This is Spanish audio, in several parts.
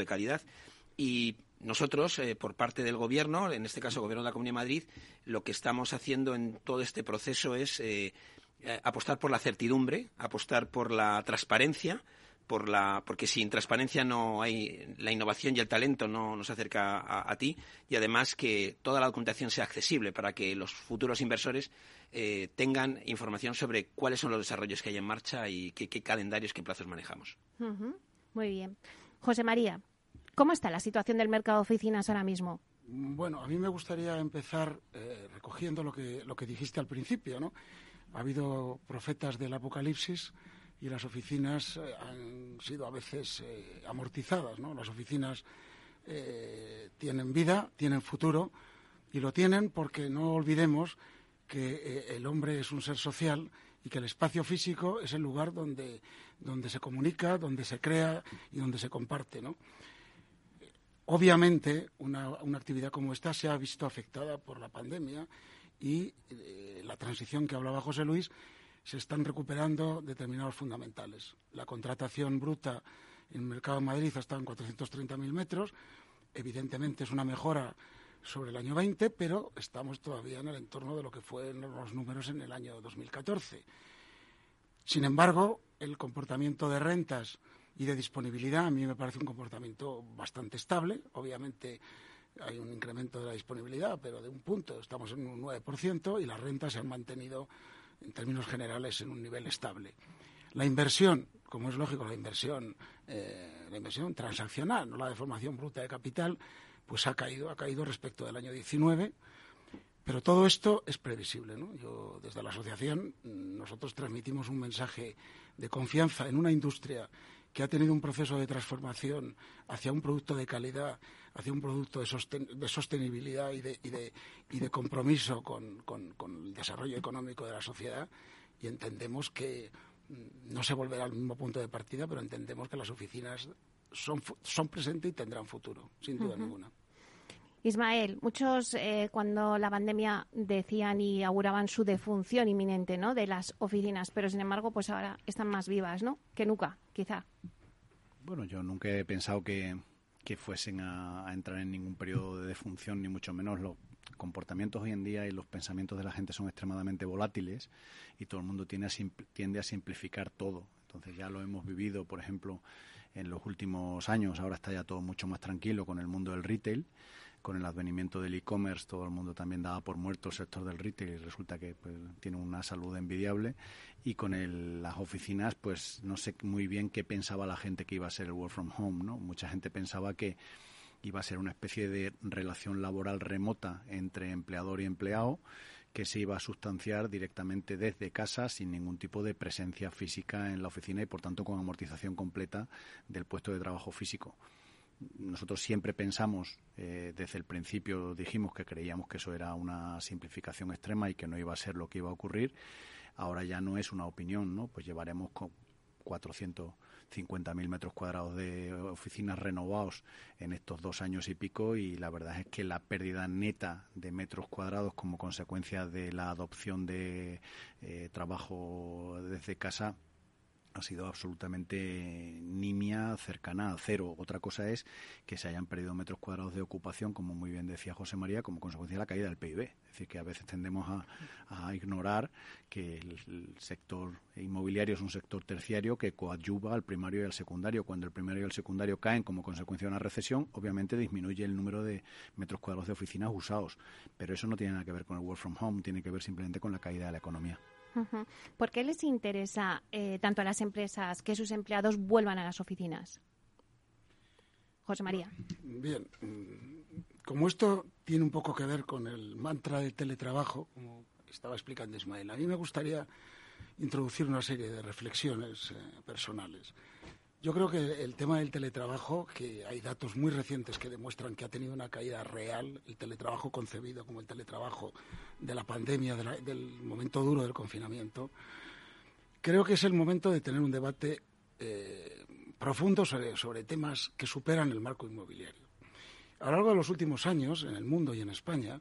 de calidad. Y nosotros, eh, por parte del Gobierno, en este caso el Gobierno de la Comunidad de Madrid, lo que estamos haciendo en todo este proceso es eh, eh, apostar por la certidumbre, apostar por la transparencia, por la, porque sin transparencia no hay la innovación y el talento no nos acerca a, ti y además que toda la documentación sea accesible para que los futuros inversores tengan información sobre cuáles son los desarrollos que hay en marcha y qué, calendarios, qué plazos manejamos. Muy bien. José María, ¿Cómo está la situación del mercado de oficinas ahora mismo? Bueno, a mí me gustaría empezar eh, recogiendo lo que, lo que dijiste al principio, ¿no? Ha habido profetas del apocalipsis y las oficinas eh, han sido a veces eh, amortizadas, ¿no? Las oficinas tienen vida, tienen futuro y lo tienen porque no olvidemos que el hombre es un ser social y que el espacio físico es el lugar donde, donde se comunica, donde se crea y donde se comparte, ¿no? Obviamente, una, actividad como esta se ha visto afectada por la pandemia y eh, la transición que hablaba José Luis, se están recuperando determinados fundamentales. La contratación bruta en el mercado de Madrid estado en 430.000 metros. Evidentemente es una mejora sobre el año 20, pero estamos todavía en el entorno de lo que fueron los números en el año 2014. Sin embargo, el comportamiento de rentas y de disponibilidad a mí me parece un comportamiento bastante estable. Obviamente hay un incremento de la disponibilidad, pero de un punto estamos en un 9% y las rentas se han mantenido en términos generales en un nivel estable. La inversión, como es lógico, la inversión, eh, la inversión transaccional, no la deformación bruta de capital, pues ha caído, ha caído respecto del año 19. Pero todo esto es previsible. ¿no? Yo, desde la asociación, nosotros transmitimos un mensaje de confianza en una industria que ha tenido un proceso de transformación hacia un producto de calidad, hacia un producto de, sostenibilidad y de, compromiso con, el desarrollo económico de la sociedad, y entendemos que mm, no se volverá al mismo punto de partida, pero entendemos que las oficinas son, son presentes y tendrán futuro, sin duda ninguna. Ismael, muchos eh, cuando la pandemia decían y auguraban su defunción inminente, ¿no? De las oficinas, pero sin embargo, pues ahora están más vivas, ¿no? Que nunca, quizá. Bueno, yo nunca he pensado que, fuesen a, entrar en ningún periodo de defunción, ni mucho menos. Los comportamientos hoy en día y los pensamientos de la gente son extremadamente volátiles y todo el mundo tiende a, tiende a simplificar todo. Entonces ya lo hemos vivido, por ejemplo, en los últimos años. Ahora está ya todo mucho más tranquilo con el mundo del retail con el advenimiento del e-commerce todo el mundo también daba por muerto el sector del retail y resulta que pues, tiene una salud envidiable y con las oficinas pues no sé muy bien qué pensaba la gente que iba a ser el work from home no mucha gente pensaba que iba a ser una especie de relación laboral remota entre empleador y empleado que se iba a sustanciar directamente desde casa sin ningún tipo de presencia física en la oficina y por tanto con amortización completa del puesto de trabajo físico nosotros siempre pensamos, eh, desde el principio dijimos que creíamos que eso era una simplificación extrema y que no iba a ser lo que iba a ocurrir. Ahora ya no es una opinión, ¿no? Pues llevaremos con 450.000 metros cuadrados de oficinas renovados en estos dos años y pico y la verdad es que la pérdida neta de metros cuadrados como consecuencia de la adopción de eh, trabajo desde casa ha sido absolutamente nimia, cercana a cero. Otra cosa es que se hayan perdido metros cuadrados de ocupación, como muy bien decía José María, como consecuencia de la caída del PIB. Es decir, que a veces tendemos a, ignorar que el, sector inmobiliario es un sector terciario que coadyuva al primario y al secundario. Cuando el primario y el secundario caen como consecuencia de una recesión, obviamente disminuye el número de metros cuadrados de oficinas usados. Pero eso no tiene nada que ver con el work from home, tiene que ver simplemente con la caída de la economía. ¿Por qué les interesa eh, tanto a las empresas que sus empleados vuelvan a las oficinas? José María. Bien, como esto tiene un poco que ver con el mantra del teletrabajo, como estaba explicando Ismael, a mí me gustaría introducir una serie de reflexiones eh, personales. Yo creo que el tema del teletrabajo, que hay datos muy recientes que demuestran que ha tenido una caída real, el teletrabajo concebido como el teletrabajo de la pandemia, del momento duro del confinamiento, creo que es el momento de tener un debate eh, profundo sobre, sobre temas que superan el marco inmobiliario. A lo largo de los últimos años, en el mundo y en España,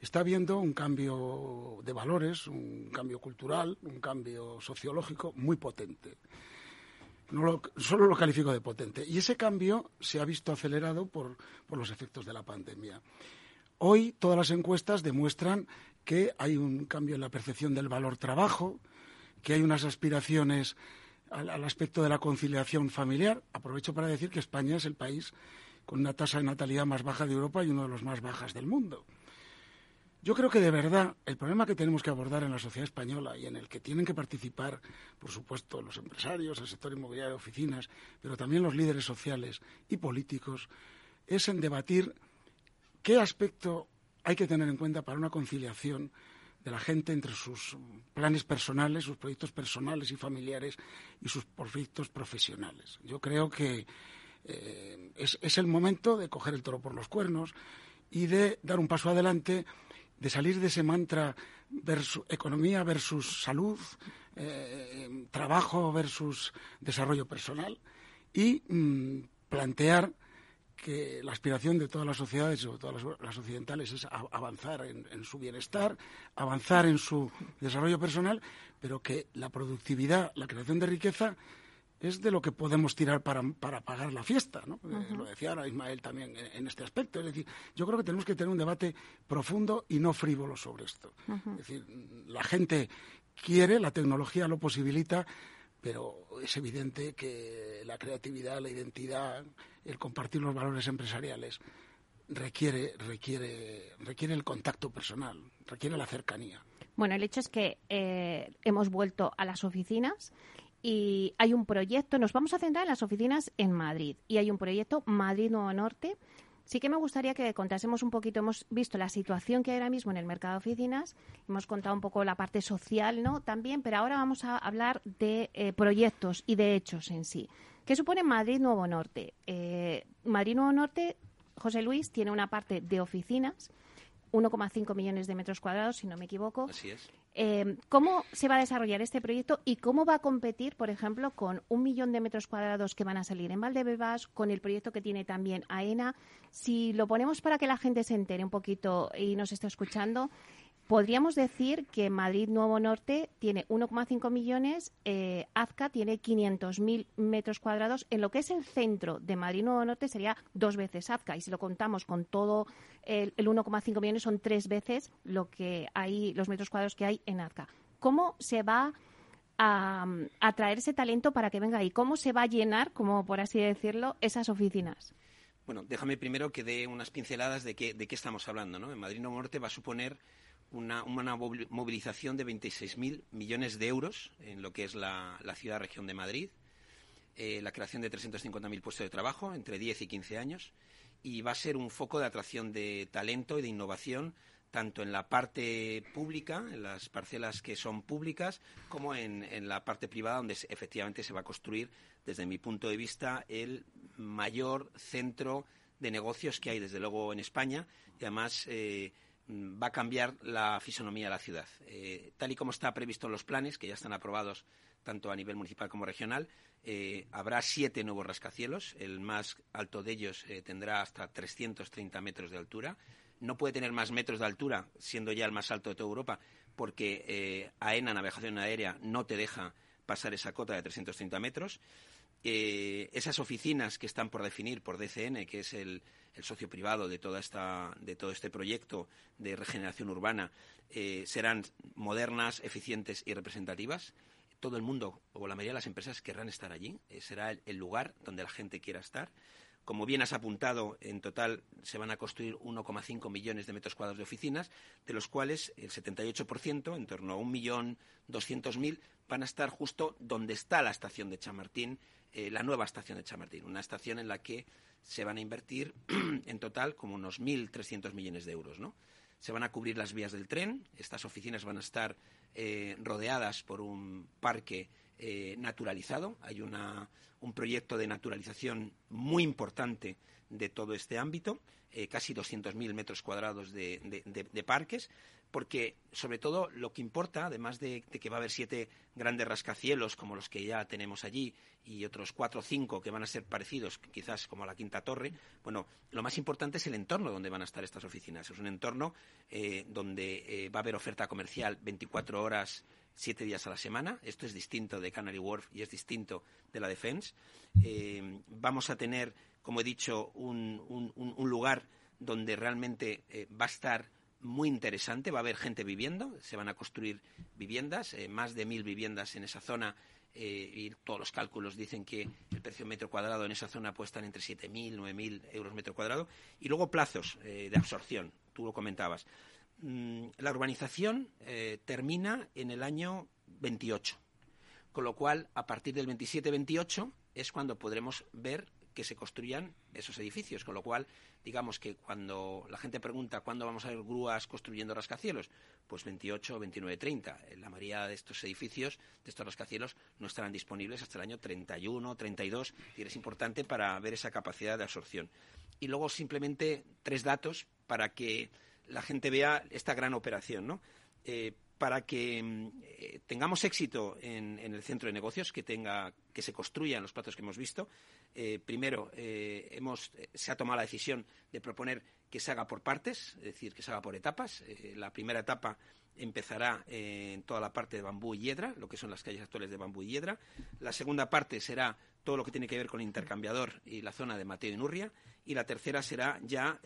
está habiendo un cambio de valores, un cambio cultural, un cambio sociológico muy potente. No solo lo califico de potente. Y ese cambio se ha visto acelerado por, por los efectos de la pandemia. Hoy todas las encuestas demuestran que hay un cambio en la percepción del valor trabajo, que hay unas aspiraciones al, aspecto de la conciliación familiar. Aprovecho para decir que España es el país con una tasa de natalidad más baja de Europa y uno de los más bajas del mundo. Yo creo que de verdad el problema que tenemos que abordar en la sociedad española y en el que tienen que participar, por supuesto, los empresarios, el sector inmobiliario de oficinas, pero también los líderes sociales y políticos, es en debatir qué aspecto hay que tener en cuenta para una conciliación de la gente entre sus planes personales, sus proyectos personales y familiares y sus proyectos profesionales. Yo creo que eh, es, el momento de coger el toro por los cuernos y de dar un paso adelante, de salir de ese mantra versus economía versus salud, eh, trabajo versus desarrollo personal y mm, plantear que la aspiración de todas las sociedades, sobre todo las, occidentales, es avanzar en, su bienestar, avanzar en su desarrollo personal, pero que la productividad, la creación de riqueza, es de lo que podemos tirar para, pagar la fiesta. ¿no? Eh, lo decía ahora Ismael también en, este aspecto. Es decir, yo creo que tenemos que tener un debate profundo y no frívolo sobre esto. Es decir, la gente quiere, la tecnología lo posibilita, pero es evidente que la creatividad, la identidad, el compartir los valores empresariales requiere, requiere, requiere el contacto personal, requiere la cercanía. Bueno, el hecho es que eh, hemos vuelto a las oficinas y hay un proyecto, nos vamos a centrar en las oficinas en Madrid y hay un proyecto Madrid Nuevo Norte Sí que me gustaría que contásemos un poquito, hemos visto la situación que hay ahora mismo en el mercado de oficinas, hemos contado un poco la parte social, ¿no? También, pero ahora vamos a hablar de eh, proyectos y de hechos en sí. ¿Qué supone Madrid Nuevo Norte? Eh, Madrid Nuevo Norte, José Luis, tiene una parte de oficinas, 1,5 millones de metros cuadrados, si no me equivoco. Así es. Eh, ¿Cómo se va a desarrollar este proyecto y cómo va a competir, por ejemplo, con un millón de metros cuadrados que van a salir en Valdebebas, con el proyecto que tiene también AENA? Si lo ponemos para que la gente se entere un poquito y nos esté escuchando, podríamos decir que Madrid Nuevo Norte tiene 1,5 millones, eh, Azca tiene 500.000 metros cuadrados. En lo que es el centro de Madrid Nuevo Norte sería dos veces Azca. Y si lo contamos con todo el, 1,5 millones, son tres veces lo que hay, los metros cuadrados que hay en Azca. ¿Cómo se va a atraer ese talento para que venga ahí? ¿Cómo se va a llenar, como por así decirlo, esas oficinas? Bueno, déjame primero que dé unas pinceladas de qué, de qué estamos hablando. ¿no? En Madrid Nuevo Norte va a suponer una, movilización de 26.000 millones de euros en lo que es la, ciudad-región de Madrid, eh, la creación de 350.000 puestos de trabajo entre 10 y 15 años y va a ser un foco de atracción de talento y de innovación tanto en la parte pública, en las parcelas que son públicas, como en, la parte privada, donde efectivamente se va a construir, desde mi punto de vista, el mayor centro de negocios que hay, desde luego, en España. Además, eh, va a cambiar la fisonomía de la ciudad. Eh, tal y como está previsto en los planes, que ya están aprobados tanto a nivel municipal como regional, eh, habrá siete nuevos rascacielos. El más alto de ellos eh, tendrá hasta 330 metros de altura. No puede tener más metros de altura, siendo ya el más alto de toda Europa, porque AENA, Navegación Aérea, no te deja pasar esa cota de 330 metros. Esas oficinas que están por definir por DCN, que es el, el socio privado de, toda esta, de todo este proyecto de regeneración urbana, eh, serán modernas, eficientes y representativas. Todo el mundo o la mayoría de las empresas querrán estar allí. Eh, será el, lugar donde la gente quiera estar. Como bien has apuntado, en total se van a construir 1,5 millones de metros cuadrados de oficinas, de los cuales el 78%, en torno a 1.200.000, van a estar justo donde está la estación de Chamartín, eh, la nueva estación de Chamartín, una estación en la que se van a invertir en total como unos 1.300 millones de euros, ¿no? Se van a cubrir las vías del tren, estas oficinas van a estar eh, rodeadas por un parque eh, naturalizado, hay una, un proyecto de naturalización muy importante de todo este ámbito, eh, casi 200.000 metros cuadrados de, de, parques, porque sobre todo lo que importa, además de, que va a haber siete grandes rascacielos como los que ya tenemos allí y otros cuatro o cinco que van a ser parecidos, quizás como la Quinta Torre, bueno, lo más importante es el entorno donde van a estar estas oficinas. Es un entorno eh, donde eh, va a haber oferta comercial 24 horas siete días a la semana. Esto es distinto de Canary Wharf y es distinto de la Defense. Eh, vamos a tener, como he dicho, un, lugar donde realmente va a estar muy interesante. Va a haber gente viviendo, se van a construir viviendas, eh, más de mil viviendas en esa zona. y todos los cálculos dicen que el precio metro cuadrado en esa zona puede estar entre 7.000, 9.000 euros metro cuadrado. Y luego plazos de absorción, tú lo comentabas. Mm, la urbanización eh, termina en el año 28, con lo cual a partir del 27-28 es cuando podremos ver que se construyan esos edificios, con lo cual digamos que cuando la gente pregunta cuándo vamos a ver grúas construyendo rascacielos, pues 28, 29, 30. La mayoría de estos edificios, de estos rascacielos, no estarán disponibles hasta el año 31, 32, y es importante para ver esa capacidad de absorción. Y luego simplemente tres datos para que la gente vea esta gran operación, ¿no? Eh, para que mm, eh, tengamos éxito en, el centro de negocios, que tenga, que se construyan los platos que hemos visto. Eh, primero, hemos, se ha tomado la decisión de proponer que se haga por partes, es decir, que se haga por etapas. la primera etapa empezará en toda la parte de bambú y hiedra, lo que son las calles actuales de bambú y hiedra. La segunda parte será todo lo que tiene que ver con el intercambiador y la zona de Mateo y Nurria. Y la tercera será ya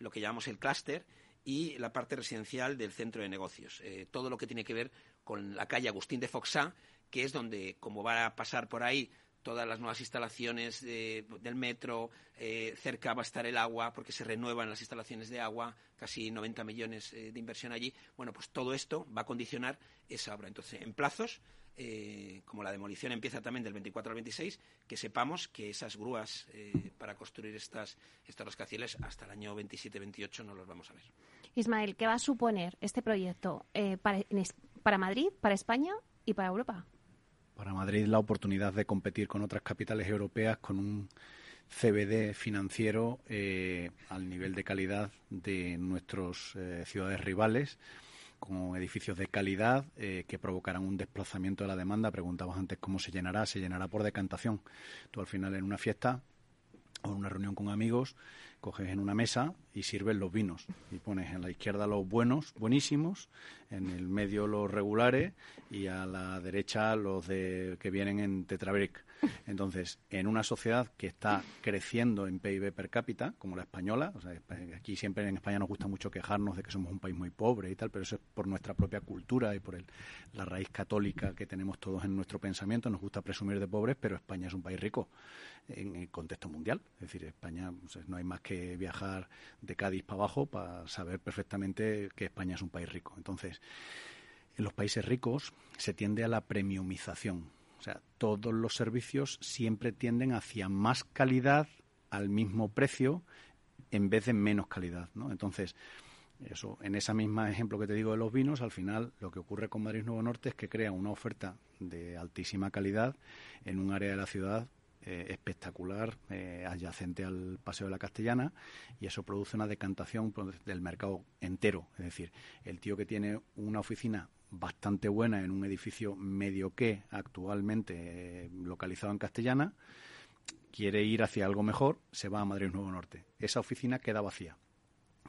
lo que llamamos el clúster, y la parte residencial del centro de negocios. Eh, todo lo que tiene que ver con la calle Agustín de Foxá, que es donde, como va a pasar por ahí todas las nuevas instalaciones del metro, eh, cerca va a estar el agua, porque se renuevan las instalaciones de agua, casi 90 millones eh, de inversión allí. Bueno, pues todo esto va a condicionar esa obra. Entonces, en plazos, como la demolición empieza también del 24 al 26, que sepamos que esas grúas para construir estas, estos rascacielos hasta el año 27-28 no los vamos a ver. Ismael, ¿qué va a suponer este proyecto eh, para, para Madrid, para España y para Europa? Para Madrid la oportunidad de competir con otras capitales europeas con un CBD financiero al nivel de calidad de nuestros ciudades rivales con edificios de calidad eh, que provocarán un desplazamiento de la demanda. Preguntabas antes cómo se llenará. Se llenará por decantación. Tú al final en una fiesta o en una reunión con amigos coges en una mesa y sirves los vinos y pones en la izquierda los buenos, buenísimos, en el medio los regulares y a la derecha los de que vienen en Tetrabric. Entonces, en una sociedad que está creciendo en PIB per cápita, como la española, o sea, aquí siempre en España nos gusta mucho quejarnos de que somos un país muy pobre y tal, pero eso es por nuestra propia cultura y por el, la raíz católica que tenemos todos en nuestro pensamiento. Nos gusta presumir de pobres, pero España es un país rico en el contexto mundial. Es decir, España no hay más que viajar de Cádiz para abajo para saber perfectamente que España es un país rico. Entonces, en los países ricos se tiende a la premiumización. O sea, todos los servicios siempre tienden hacia más calidad al mismo precio en vez de menos calidad, ¿no? Entonces, eso, en ese mismo ejemplo que te digo de los vinos, al final lo que ocurre con Madrid Nuevo Norte es que crea una oferta de altísima calidad en un área de la ciudad eh, espectacular eh, adyacente al Paseo de la Castellana y eso produce una decantación pues, del mercado entero. Es decir, el tío que tiene una oficina bastante buena en un edificio medio que actualmente eh, localizado en Castellana, quiere ir hacia algo mejor, se va a Madrid Nuevo Norte. Esa oficina queda vacía.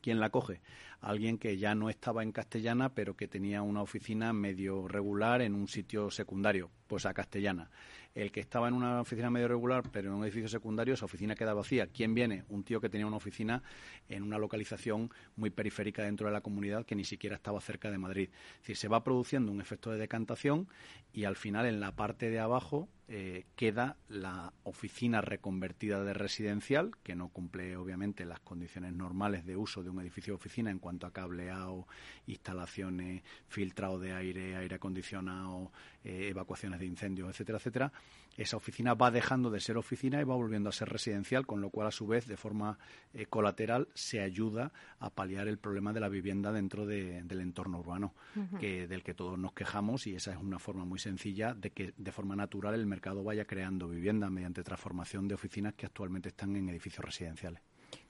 ¿Quién la coge? Alguien que ya no estaba en Castellana, pero que tenía una oficina medio regular en un sitio secundario, pues a Castellana el que estaba en una oficina medio regular, pero en un edificio secundario, esa oficina queda vacía. ¿Quién viene? Un tío que tenía una oficina en una localización muy periférica dentro de la comunidad que ni siquiera estaba cerca de Madrid. Es decir, se va produciendo un efecto de decantación y al final en la parte de abajo eh, queda la oficina reconvertida de residencial, que no cumple obviamente las condiciones normales de uso de un edificio de oficina en cuanto a cableado, instalaciones, filtrado de aire, aire acondicionado, eh, evacuaciones de incendios, etcétera, etcétera, esa oficina va dejando de ser oficina y va volviendo a ser residencial, con lo cual, a su vez, de forma eh, colateral, se ayuda a paliar el problema de la vivienda dentro del entorno urbano, que, del que todos nos quejamos, y esa es una forma muy sencilla de que, de forma natural, el mercado vaya creando vivienda mediante transformación de oficinas que actualmente están en edificios residenciales.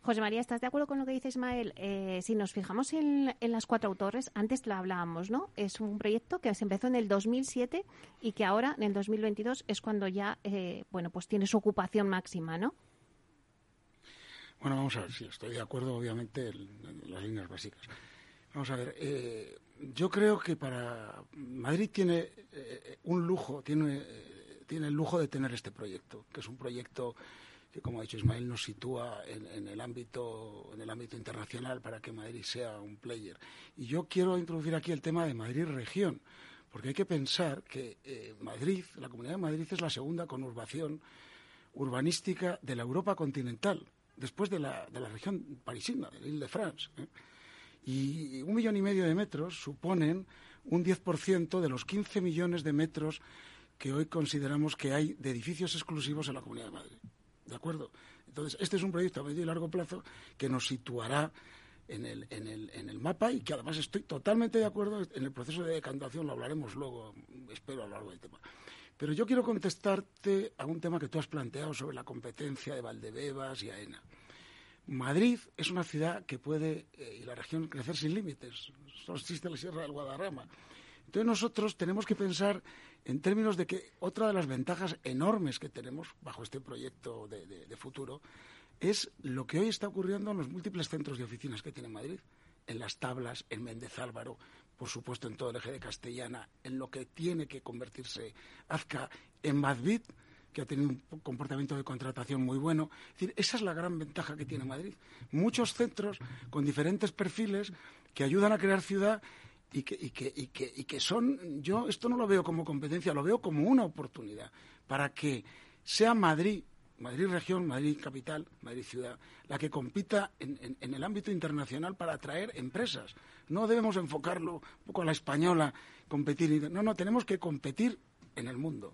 José María, ¿estás de acuerdo con lo que dice Ismael? Eh, si nos fijamos en, las cuatro autores, antes lo hablábamos, ¿no? Es un proyecto que se empezó en el 2007 y que ahora, en el 2022, es cuando ya, eh, bueno, pues tiene su ocupación máxima, ¿no? Bueno, vamos a ver, sí, estoy de acuerdo, obviamente, en, las líneas básicas. Vamos a ver, eh, yo creo que para Madrid tiene eh, un lujo, eh, tiene el lujo de tener este proyecto, que es un proyecto que, como ha dicho Ismael, nos sitúa en, el ámbito, en el ámbito internacional para que Madrid sea un player. Y yo quiero introducir aquí el tema de Madrid región, porque hay que pensar que eh, Madrid, la Comunidad de Madrid, es la segunda conurbación urbanística de la Europa continental, después de la, de la región parisina, de l'Île de France. Y un millón y medio de metros suponen un 10% de los 15 millones de metros que hoy consideramos que hay de edificios exclusivos en la Comunidad de Madrid. ¿De acuerdo? Entonces, este es un proyecto a medio y largo plazo que nos situará en el, en, el, en el mapa y que además estoy totalmente de acuerdo en el proceso de decantación, lo hablaremos luego, espero, a lo largo del tema. Pero yo quiero contestarte a un tema que tú has planteado sobre la competencia de Valdebebas y AENA. Madrid es una ciudad que puede, eh, y la región, crecer sin límites. Solo existe la Sierra del Guadarrama. Entonces nosotros tenemos que pensar en términos de que otra de las ventajas enormes que tenemos bajo este proyecto de, futuro es lo que hoy está ocurriendo en los múltiples centros de oficinas que tiene Madrid, en las tablas, en Méndez Álvaro, por supuesto en todo el eje de Castellana, en lo que tiene que convertirse Azca, en Madrid, que ha tenido un comportamiento de contratación muy bueno. Es decir, esa es la gran ventaja que tiene Madrid. Muchos centros con diferentes perfiles que ayudan a crear ciudad y que, y que, y que, y que son, yo esto no lo veo como competencia, lo veo como una oportunidad para que sea Madrid, Madrid región, Madrid capital, Madrid ciudad, la que compita en, en, el ámbito internacional para atraer empresas. No debemos enfocarlo un poco a la española, competir. No, no, tenemos que competir en el mundo.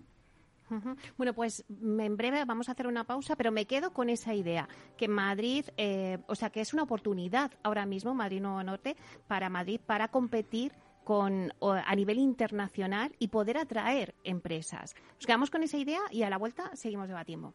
Bueno, pues en breve vamos a hacer una pausa, pero me quedo con esa idea, que Madrid, eh, o sea, que es una oportunidad ahora mismo, Madrid Nuevo Norte, para Madrid, para competir con, a nivel internacional y poder atraer empresas. Nos quedamos con esa idea y a la vuelta seguimos debatiendo.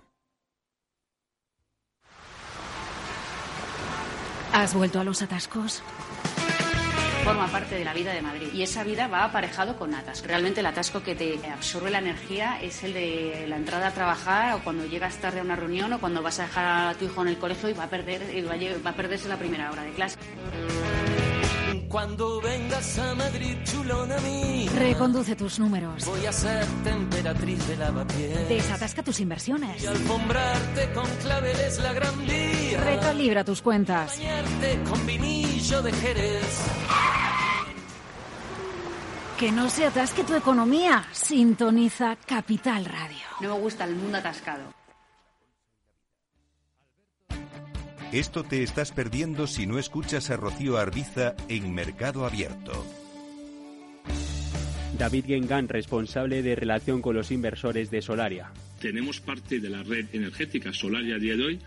¿Has vuelto a los atascos? Forma parte de la vida de Madrid y esa vida va aparejado con atascos. Realmente el atasco que te absorbe la energía es el de la entrada a trabajar o cuando llegas tarde a una reunión o cuando vas a dejar a tu hijo en el colegio y va a perder va a perderse la primera hora de clase. Cuando vengas a Madrid, chulona mí. Reconduce tus números. Voy a ser temperatriz de lavapiés. Desatasca tus inversiones. Y alfombrarte con claveles la gran vía. Recalibra tus cuentas. Bañarte con vinillo de Jerez. Que no se atasque tu economía. Sintoniza Capital Radio. No me gusta el mundo atascado. Esto te estás perdiendo si no escuchas a Rocío Arbiza en Mercado Abierto. David Gengan, responsable de relación con los inversores de Solaria. Tenemos parte de la red energética Solaria a día de hoy.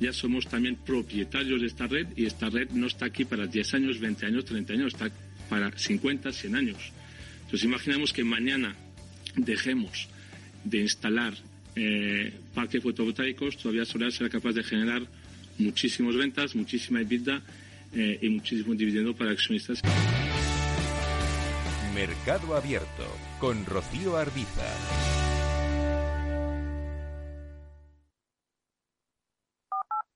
Ya somos también propietarios de esta red y esta red no está aquí para 10 años, 20 años, 30 años, está para 50, 100 años. Entonces imaginemos que mañana dejemos de instalar eh, parques fotovoltaicos, todavía Solaria será capaz de generar muchísimas ventas, muchísima EBITDA eh, y muchísimo dividendo para accionistas. Mercado Abierto con Rocío Arbiza.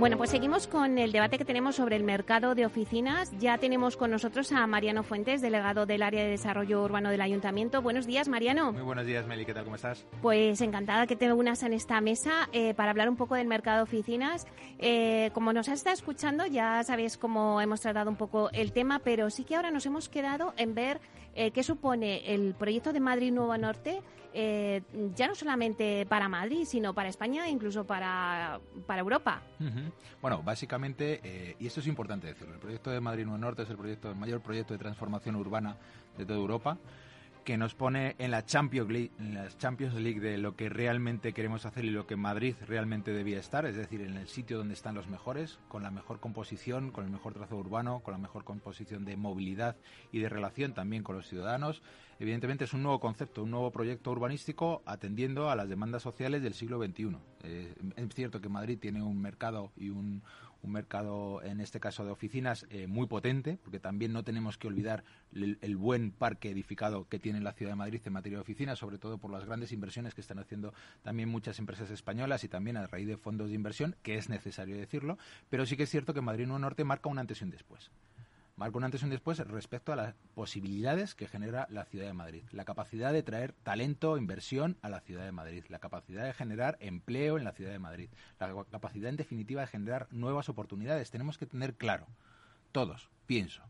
Bueno, pues seguimos con el debate que tenemos sobre el mercado de oficinas. Ya tenemos con nosotros a Mariano Fuentes, delegado del área de desarrollo urbano del Ayuntamiento. Buenos días, Mariano. Muy buenos días, Meli. ¿Qué tal? ¿Cómo estás? Pues encantada que te unas en esta mesa eh, para hablar un poco del mercado de oficinas. Eh, como nos has estado escuchando, ya sabéis cómo hemos tratado un poco el tema, pero sí que ahora nos hemos quedado en ver eh, qué supone el proyecto de Madrid Nuevo Norte, eh, ya no solamente para Madrid, sino para España e incluso para, para Europa. Bueno, básicamente, eh, y esto es importante decirlo, el proyecto de Madrid Nuevo Norte es el, proyecto, el mayor proyecto de transformación urbana de toda Europa que nos pone en la Champions League, en la Champions League de lo que realmente queremos hacer y lo que Madrid realmente debía estar, es decir, en el sitio donde están los mejores, con la mejor composición, con el mejor trazo urbano, con la mejor composición de movilidad y de relación también con los ciudadanos. Evidentemente es un nuevo concepto, un nuevo proyecto urbanístico atendiendo a las demandas sociales del siglo XXI. Eh, es cierto que Madrid tiene un mercado y un, un mercado, en este caso de oficinas, eh, muy potente, porque también no tenemos que olvidar el, el, buen parque edificado que tiene la ciudad de Madrid en materia de oficinas, sobre todo por las grandes inversiones que están haciendo también muchas empresas españolas y también a raíz de fondos de inversión, que es necesario decirlo, pero sí que es cierto que Madrid Nuevo Norte marca un antes y un después marca un antes y un después respecto a las posibilidades que genera la ciudad de Madrid. La capacidad de traer talento, inversión a la ciudad de Madrid. La capacidad de generar empleo en la ciudad de Madrid. La capacidad, en definitiva, de generar nuevas oportunidades. Tenemos que tener claro, todos, pienso,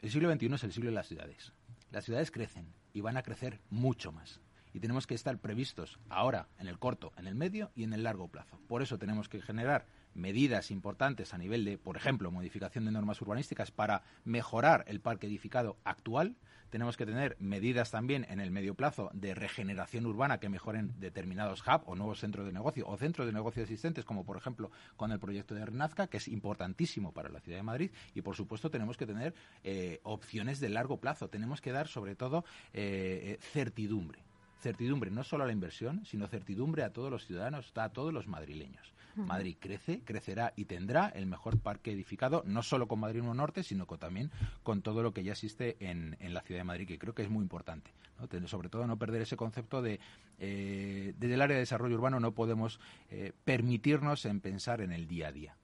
el siglo XXI es el siglo de las ciudades. Las ciudades crecen y van a crecer mucho más y tenemos que estar previstos ahora, en el corto, en el medio y en el largo plazo. Por eso tenemos que generar medidas importantes a nivel de, por ejemplo, modificación de normas urbanísticas para mejorar el parque edificado actual. Tenemos que tener medidas también en el medio plazo de regeneración urbana que mejoren determinados hubs o nuevos centros de negocio o centros de negocio existentes, como por ejemplo con el proyecto de Renazca, que es importantísimo para la ciudad de Madrid. Y por supuesto tenemos que tener eh, opciones de largo plazo. Tenemos que dar sobre todo eh, certidumbre certidumbre no solo a la inversión, sino certidumbre a todos los ciudadanos, a todos los madrileños. Madrid crece, crecerá y tendrá el mejor parque edificado, no solo con Madrid Nuevo Norte, sino con, también con todo lo que ya existe en, en, la ciudad de Madrid, que creo que es muy importante. ¿no? Sobre todo no perder ese concepto de, eh, desde el área de desarrollo urbano no podemos eh, permitirnos en pensar en el día a día.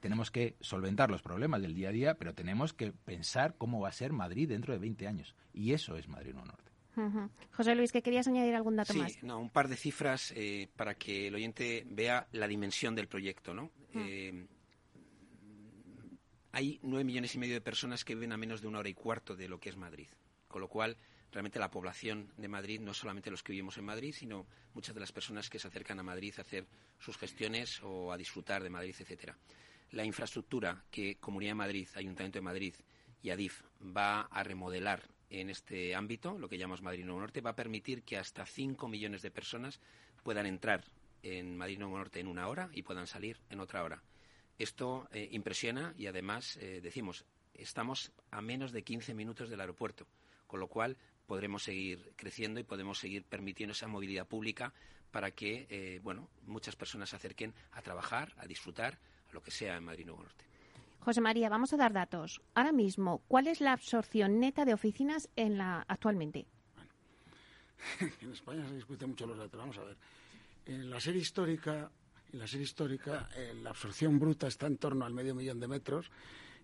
Tenemos que solventar los problemas del día a día, pero tenemos que pensar cómo va a ser Madrid dentro de 20 años. Y eso es Madrid Nuevo Norte. José Luis, ¿que querías añadir algún dato sí, más? No, un par de cifras eh, para que el oyente vea la dimensión del proyecto. ¿no? Eh, hay nueve millones y medio de personas que viven a menos de una hora y cuarto de lo que es Madrid, con lo cual realmente la población de Madrid, no solamente los que vivimos en Madrid, sino muchas de las personas que se acercan a Madrid a hacer sus gestiones o a disfrutar de Madrid, etcétera. La infraestructura que Comunidad de Madrid, Ayuntamiento de Madrid y ADIF va a remodelar en este ámbito, lo que llamamos Madrid Nuevo Norte, va a permitir que hasta 5 millones de personas puedan entrar en Madrid Nuevo Norte en una hora y puedan salir en otra hora. Esto eh, impresiona y además, eh, decimos, estamos a menos de 15 minutos del aeropuerto, con lo cual podremos seguir creciendo y podemos seguir permitiendo esa movilidad pública para que eh, bueno, muchas personas se acerquen a trabajar, a disfrutar, a lo que sea en Madrid Nuevo Norte. José María, vamos a dar datos. Ahora mismo, ¿cuál es la absorción neta de oficinas en la actualmente? Bueno, en España se discute mucho los datos. Vamos a ver. En la serie histórica, en la serie histórica, eh, la absorción bruta está en torno al medio millón de metros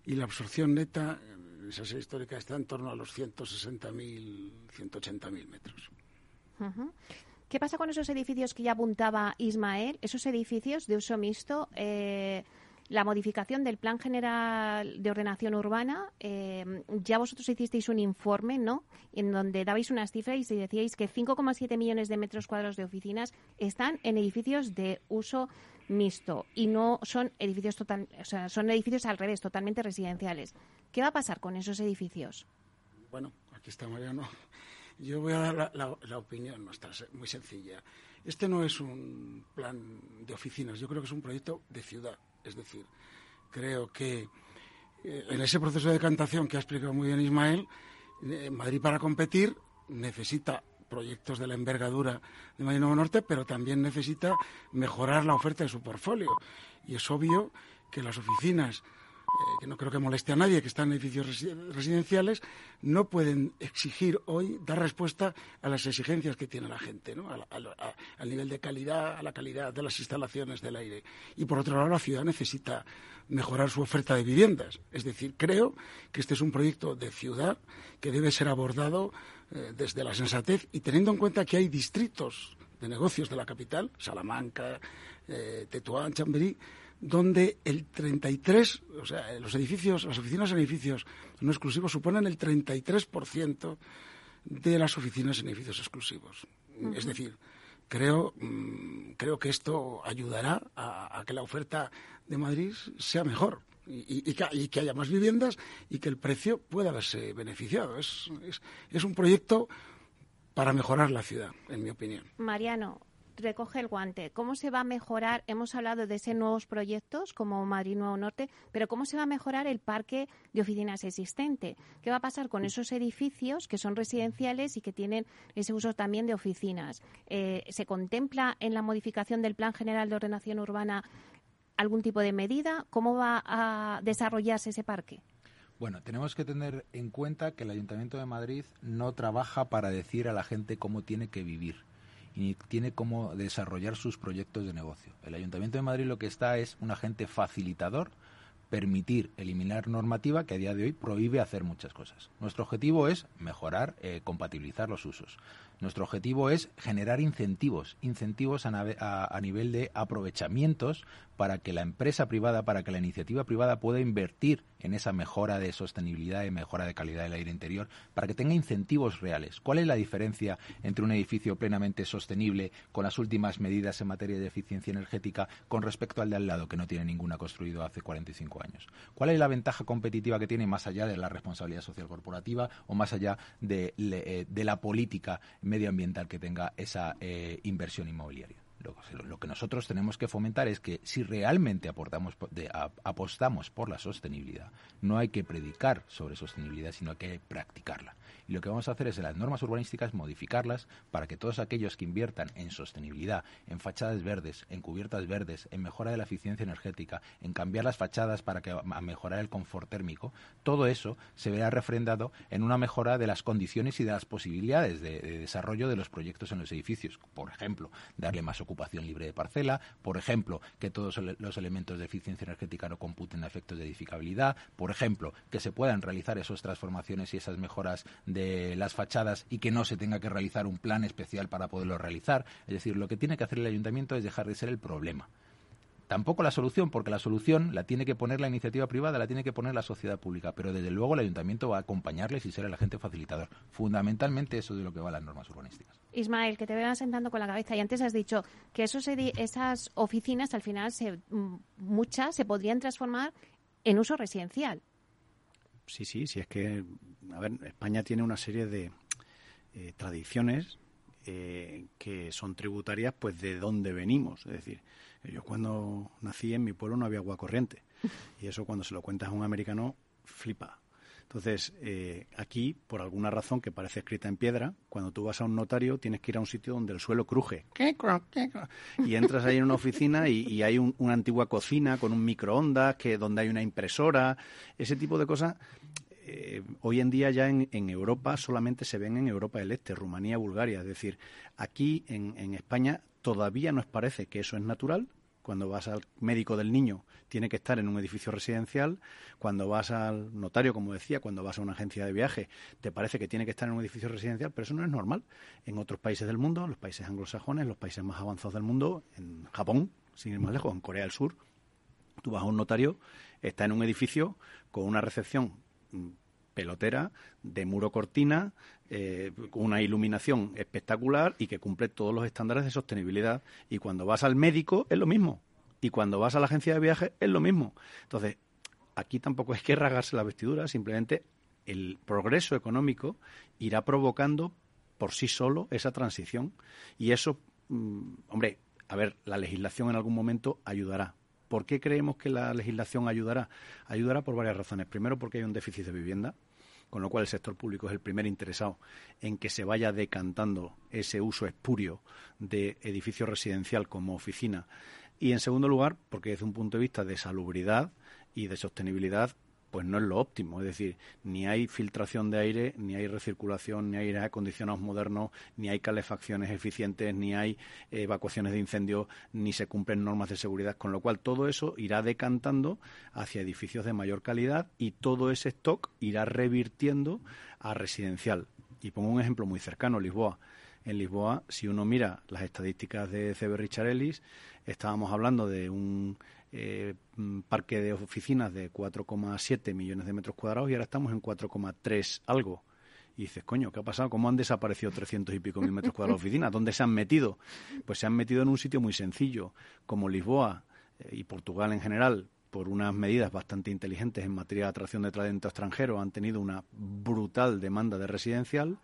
y la absorción neta, en esa serie histórica, está en torno a los 160.000, 180.000 metros. Uh-huh. ¿Qué pasa con esos edificios que ya apuntaba Ismael? Esos edificios de uso mixto. Eh, la modificación del Plan General de Ordenación Urbana, eh, ya vosotros hicisteis un informe, ¿no? En donde dabais unas cifras y decíais que 5,7 millones de metros cuadrados de oficinas están en edificios de uso mixto y no son edificios total, o sea, son edificios al revés, totalmente residenciales. ¿Qué va a pasar con esos edificios? Bueno, aquí está Mariano. Yo voy a dar la, la, la opinión nuestra, muy sencilla. Este no es un plan de oficinas, yo creo que es un proyecto de ciudad. Es decir, creo que eh, en ese proceso de decantación que ha explicado muy bien Ismael, eh, Madrid para competir necesita proyectos de la envergadura de Madrid Nuevo Norte, pero también necesita mejorar la oferta de su portfolio. Y es obvio que las oficinas eh, que no creo que moleste a nadie, que están en edificios residenciales, no pueden exigir hoy dar respuesta a las exigencias que tiene la gente, ¿no? al nivel de calidad, a la calidad de las instalaciones del aire. Y por otro lado, la ciudad necesita mejorar su oferta de viviendas. Es decir, creo que este es un proyecto de ciudad que debe ser abordado eh, desde la sensatez y teniendo en cuenta que hay distritos de negocios de la capital, Salamanca, eh, Tetuán, Chamberí, donde el 33, o sea, los edificios, las oficinas en edificios no exclusivos suponen el 33% de las oficinas en edificios exclusivos. Es decir, creo, mm, creo que esto ayudará a, que la oferta de Madrid sea mejor. Y, que, haya más viviendas y que el precio pueda verse beneficiado. es, es un proyecto para mejorar la ciudad, en mi opinión. Mariano, recoge el guante. ¿Cómo se va a mejorar? Hemos hablado de ese nuevos proyectos como Madrid Nuevo Norte, pero ¿cómo se va a mejorar el parque de oficinas existente? ¿Qué va a pasar con esos edificios que son residenciales y que tienen ese uso también de oficinas? Eh, ¿Se contempla en la modificación del Plan General de Ordenación Urbana algún tipo de medida? ¿Cómo va a desarrollarse ese parque? Bueno, tenemos que tener en cuenta que el Ayuntamiento de Madrid no trabaja para decir a la gente cómo tiene que vivir y tiene cómo desarrollar sus proyectos de negocio. El Ayuntamiento de Madrid lo que está es un agente facilitador, permitir eliminar normativa que a día de hoy prohíbe hacer muchas cosas. Nuestro objetivo es mejorar, eh, compatibilizar los usos. Nuestro objetivo es generar incentivos, incentivos a, nivel de aprovechamientos para que la empresa privada, para que la iniciativa privada pueda invertir en esa mejora de sostenibilidad y mejora de calidad del aire interior, para que tenga incentivos reales. ¿Cuál es la diferencia entre un edificio plenamente sostenible con las últimas medidas en materia de eficiencia energética con respecto al de al lado, que no tiene ninguna construido hace 45 años? ¿Cuál es la ventaja competitiva que tiene más allá de la responsabilidad social corporativa o más allá de, eh, la política medioambiental que tenga esa eh, inversión inmobiliaria. Lo, que nosotros tenemos que fomentar es que si realmente aportamos apostamos por la sostenibilidad, no hay que predicar sobre sostenibilidad, sino que practicarla. Y lo que vamos a hacer es en las normas urbanísticas modificarlas para que todos aquellos que inviertan en sostenibilidad, en fachadas verdes, en cubiertas verdes, en mejora de la eficiencia energética, en cambiar las fachadas para que, a mejorar el confort térmico, todo eso se verá refrendado en una mejora de las condiciones y de las posibilidades de, desarrollo de los proyectos en los edificios. Por ejemplo, darle más ocupación libre de parcela, por ejemplo, que todos los elementos de eficiencia energética no computen efectos de edificabilidad, por ejemplo, que se puedan realizar esas transformaciones y esas mejoras de las fachadas y que no se tenga que realizar un plan especial para poderlo realizar. Es decir, lo que tiene que hacer el ayuntamiento es dejar de ser el problema. Tampoco la solución, porque la solución la tiene que poner la iniciativa privada, la tiene que poner la sociedad pública, pero desde luego el ayuntamiento va a acompañarles y ser el agente facilitador. Fundamentalmente eso de lo que va a las normas urbanísticas. Ismael, que te vean sentando con la cabeza y antes has dicho que esos esas oficinas al final se, mm, muchas se podrían transformar en uso residencial. Sí, sí, sí, es que, a ver, España tiene una serie de eh, tradiciones eh, que son tributarias pues de dónde venimos. Es decir, yo cuando nací en mi pueblo no había agua corriente y eso cuando se lo cuentas a un americano flipa. Entonces, eh, aquí, por alguna razón que parece escrita en piedra, cuando tú vas a un notario tienes que ir a un sitio donde el suelo cruje. Y entras ahí en una oficina y, hay una antigua cocina con un microondas, que, donde hay una impresora, ese tipo de cosas. Eh, hoy en día ya en, Europa solamente se ven en Europa del Este, Rumanía, Bulgaria. Es decir, aquí en, en España todavía nos parece que eso es natural, cuando vas al médico del niño tiene que estar en un edificio residencial, cuando vas al notario, como decía, cuando vas a una agencia de viaje, te parece que tiene que estar en un edificio residencial, pero eso no es normal. En otros países del mundo, los países anglosajones, los países más avanzados del mundo, en Japón, sin ir más lejos, en Corea del Sur, tú vas a un notario, está en un edificio con una recepción mm, pelotera, de muro cortina, eh, una iluminación espectacular y que cumple todos los estándares de sostenibilidad. Y cuando vas al médico es lo mismo. Y cuando vas a la agencia de viajes es lo mismo. Entonces, aquí tampoco es que rasgarse la vestidura, simplemente el progreso económico irá provocando por sí solo esa transición. Y eso, mm, hombre, a ver, la legislación en algún momento ayudará. ¿Por qué creemos que la legislación ayudará? Ayudará por varias razones. Primero, porque hay un déficit de vivienda con lo cual el sector público es el primer interesado en que se vaya decantando ese uso espurio de edificio residencial como oficina. Y en segundo lugar, porque desde un punto de vista de salubridad y de sostenibilidad pues no es lo óptimo. Es decir, ni hay filtración de aire, ni hay recirculación, ni hay acondicionados modernos, ni hay calefacciones eficientes, ni hay evacuaciones de incendios, ni se cumplen normas de seguridad, con lo cual todo eso irá decantando hacia edificios de mayor calidad y todo ese stock irá revirtiendo a residencial. Y pongo un ejemplo muy cercano, Lisboa. En Lisboa, si uno mira las estadísticas de CB Richard Ellis, estábamos hablando de un eh, parque de oficinas de 4,7 millones de metros cuadrados y ahora estamos en 4,3 algo. Y dices, coño, ¿qué ha pasado? ¿Cómo han desaparecido 300 y pico mil metros cuadrados de oficinas? ¿Dónde se han metido? Pues se han metido en un sitio muy sencillo, como Lisboa eh, y Portugal en general, por unas medidas bastante inteligentes en materia de atracción de talento extranjero, han tenido una brutal demanda de residencial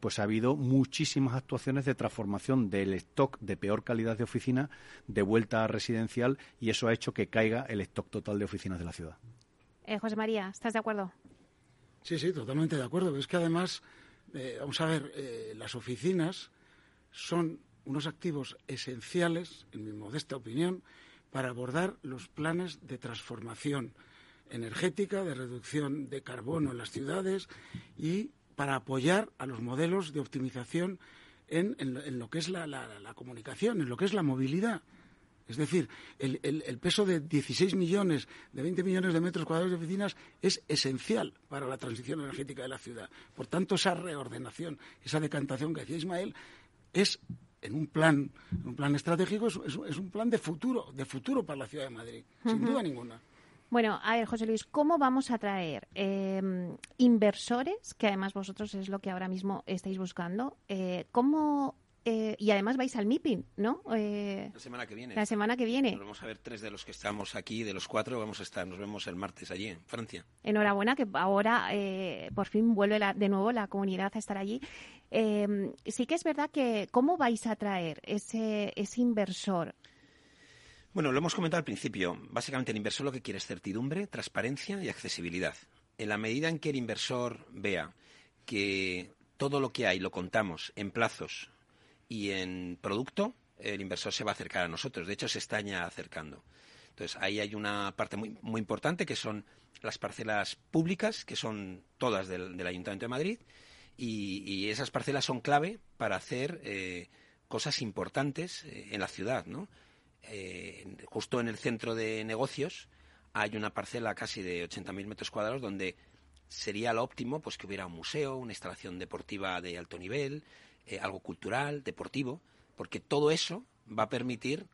pues ha habido muchísimas actuaciones de transformación del stock de peor calidad de oficina de vuelta a residencial y eso ha hecho que caiga el stock total de oficinas de la ciudad. Eh, José María, ¿estás de acuerdo? Sí, sí, totalmente de acuerdo. Es que además, eh, vamos a ver, eh, las oficinas son unos activos esenciales, en mi modesta opinión, para abordar los planes de transformación energética, de reducción de carbono en las ciudades y para apoyar a los modelos de optimización en, lo que es la, comunicación, en lo que es la movilidad. Es decir, el, peso de 16 millones, de 20 millones de metros cuadrados de oficinas es esencial para la transición energética de la ciudad. Por tanto, esa reordenación, esa decantación que decía Ismael, es en un plan, un plan estratégico, es, un plan de futuro, de futuro para la ciudad de Madrid, sin duda ninguna. Bueno, a ver, José Luis, ¿cómo vamos a atraer em, inversores, que además vosotros es lo que ahora mismo estáis buscando? Eh, ¿Cómo eh, y además vais al MIPIM, ¿no? Eh, la semana que viene. La semana que viene. vamos a ver tres de los que estamos aquí, de los cuatro, vamos a estar, nos vemos el martes allí en Francia. Enhorabuena que ahora por fin vuelve de nuevo la comunidad a estar allí. Em, sí que es verdad que, ¿cómo vais a atraer ese, ese inversor? Bueno, lo hemos comentado al principio. Básicamente el inversor lo que quiere es certidumbre, transparencia y accesibilidad. En la medida en que el inversor vea que todo lo que hay lo contamos en plazos y en producto, el inversor se va a acercar a nosotros. De hecho, se está ya acercando. Entonces, ahí hay una parte muy, importante que son las parcelas públicas, que son todas del, Ayuntamiento de Madrid, y, esas parcelas son clave para hacer eh, cosas importantes eh, en la ciudad, ¿no? Eh, justo en el centro de negocios hay una parcela casi de 80.000 metros cuadrados donde sería lo óptimo pues que hubiera un museo, una instalación deportiva de alto nivel, eh, algo cultural, deportivo, porque todo eso va a permitir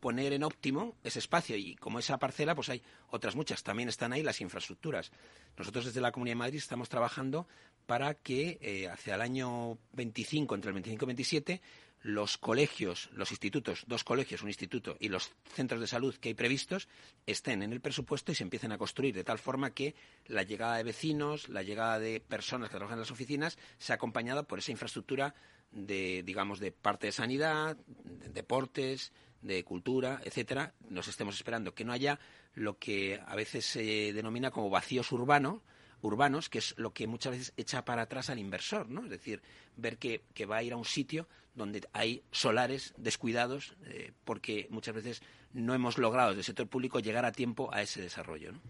poner en óptimo ese espacio y como esa parcela pues hay otras muchas, también están ahí las infraestructuras. Nosotros desde la Comunidad de Madrid estamos trabajando para que eh, hacia el año 25, entre el 25 y 27, los colegios, los institutos, dos colegios, un instituto y los centros de salud que hay previstos estén en el presupuesto y se empiecen a construir de tal forma que la llegada de vecinos, la llegada de personas que trabajan en las oficinas sea acompañada por esa infraestructura de, digamos, de parte de sanidad, de deportes, de cultura, etcétera. Nos estemos esperando que no haya lo que a veces se denomina como vacíos urbanos, urbanos, que es lo que muchas veces echa para atrás al inversor, ¿no? Es decir, ver que, va a ir a un sitio donde hay solares descuidados, eh, porque muchas veces no hemos logrado desde el sector público llegar a tiempo a ese desarrollo, ¿no?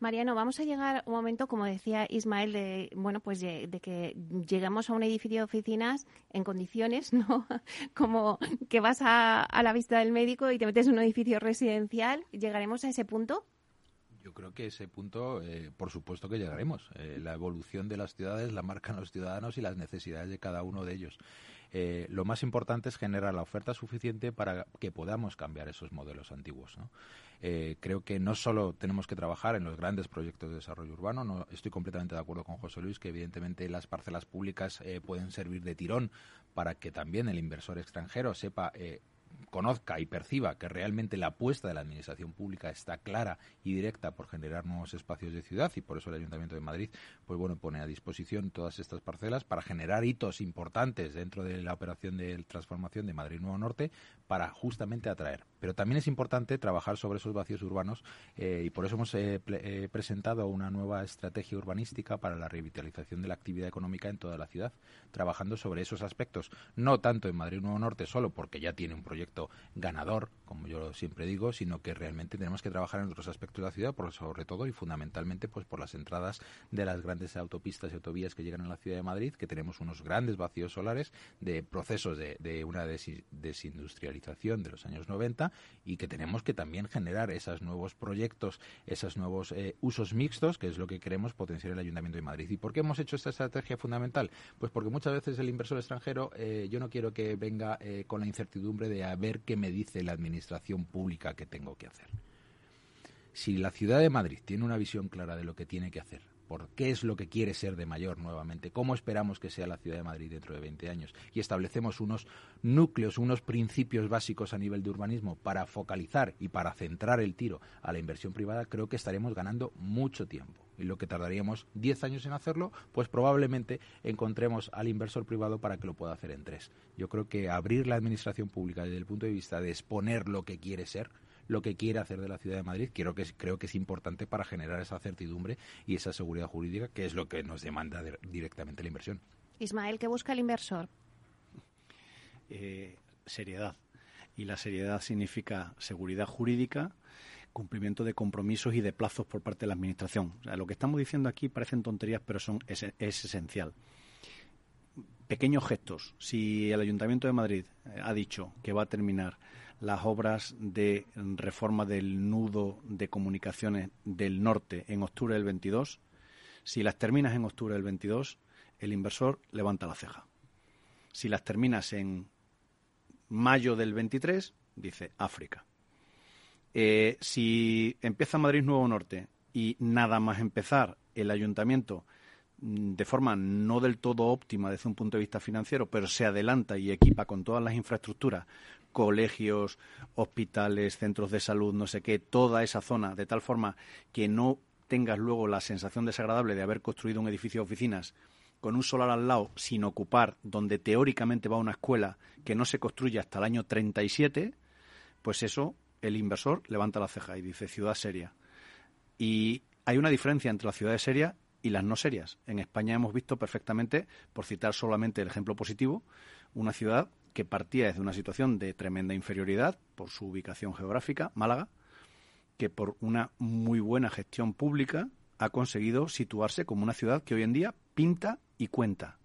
Mariano, vamos a llegar un momento, como decía Ismael, de bueno, pues de, que llegamos a un edificio de oficinas en condiciones, ¿no? Como que vas a, a la vista del médico y te metes en un edificio residencial. ¿Llegaremos a ese punto? Yo creo que ese punto, eh, por supuesto que llegaremos. Eh, la evolución de las ciudades la marcan los ciudadanos y las necesidades de cada uno de ellos. Eh, lo más importante es generar la oferta suficiente para que podamos cambiar esos modelos antiguos. creo que no solo tenemos que trabajar en los grandes proyectos de desarrollo urbano, no, estoy completamente de acuerdo con José Luis que evidentemente las parcelas públicas pueden servir de tirón para que también el inversor extranjero sepa conozca y perciba que realmente la apuesta de la administración pública está clara y directa por generar nuevos espacios de ciudad y por eso el Ayuntamiento de Madrid pues bueno pone a disposición todas estas parcelas para generar hitos importantes dentro de la operación de transformación de Madrid Nuevo Norte para justamente atraer. Pero también es importante trabajar sobre esos vacíos urbanos eh, y por eso hemos eh, eh, presentado una nueva estrategia urbanística para la revitalización de la actividad económica en toda la ciudad, trabajando sobre esos aspectos, no tanto en Madrid Nuevo Norte solo porque ya tiene un proyecto ganador, como yo siempre digo, sino que realmente tenemos que trabajar en otros aspectos de la ciudad, por, sobre todo y fundamentalmente pues por las entradas de las grandes autopistas y autovías que llegan a la ciudad de Madrid, que tenemos unos grandes vacíos solares de procesos de, una desindustrialización de los años 90 y que tenemos que también generar esos nuevos proyectos, esos nuevos eh, usos mixtos, que es lo que queremos potenciar el Ayuntamiento de Madrid. ¿Y por qué hemos hecho esta estrategia fundamental? Pues porque muchas veces el inversor extranjero, eh, yo no quiero que venga eh, con la incertidumbre de haber qué me dice la administración pública que tengo que hacer. Si la ciudad de Madrid tiene una visión clara de lo que tiene que hacer, por qué es lo que quiere ser de mayor nuevamente, cómo esperamos que sea la ciudad de Madrid dentro de 20 años y establecemos unos núcleos, unos principios básicos a nivel de urbanismo para focalizar y para centrar el tiro a la inversión privada, creo que estaremos ganando mucho tiempo. Y lo que tardaríamos 10 años en hacerlo, pues probablemente encontremos al inversor privado para que lo pueda hacer en tres. Yo creo que abrir la administración pública desde el punto de vista de exponer lo que quiere ser, lo que quiere hacer de la ciudad de Madrid. Creo que, creo que es importante para generar esa certidumbre y esa seguridad jurídica, que es lo que nos demanda directamente la inversión. Ismael, ¿qué busca el inversor? Eh, seriedad. Y la seriedad significa seguridad jurídica, cumplimiento de compromisos y de plazos por parte de la Administración. lo que estamos diciendo aquí parecen tonterías, pero son, es esencial. Pequeños gestos. Si el Ayuntamiento de Madrid eh, ha dicho que va a terminar las obras de reforma del nudo de comunicaciones del norte en octubre del 22, si las terminas en octubre del 22, el inversor levanta la ceja. Si las terminas en mayo del 23, dice África. Eh, si empieza Madrid Nuevo Norte y nada más empezar el ayuntamiento mm, de forma no del todo óptima desde un punto de vista financiero, pero se adelanta y equipa con todas las infraestructuras colegios, hospitales, centros de salud, no sé qué, toda esa zona, de tal forma que no tengas luego la sensación desagradable de haber construido un edificio de oficinas con un solar al lado sin ocupar, donde teóricamente va una escuela que no se construye hasta el año 37, pues eso el inversor levanta la ceja y dice ciudad seria. Y hay una diferencia entre las ciudades serias y las no serias. En España hemos visto perfectamente, por citar solamente el ejemplo positivo, una ciudad que partía desde una situación de tremenda inferioridad por su ubicación geográfica, Málaga, que por una muy buena gestión pública ha conseguido situarse como una ciudad que hoy en día pinta y cuenta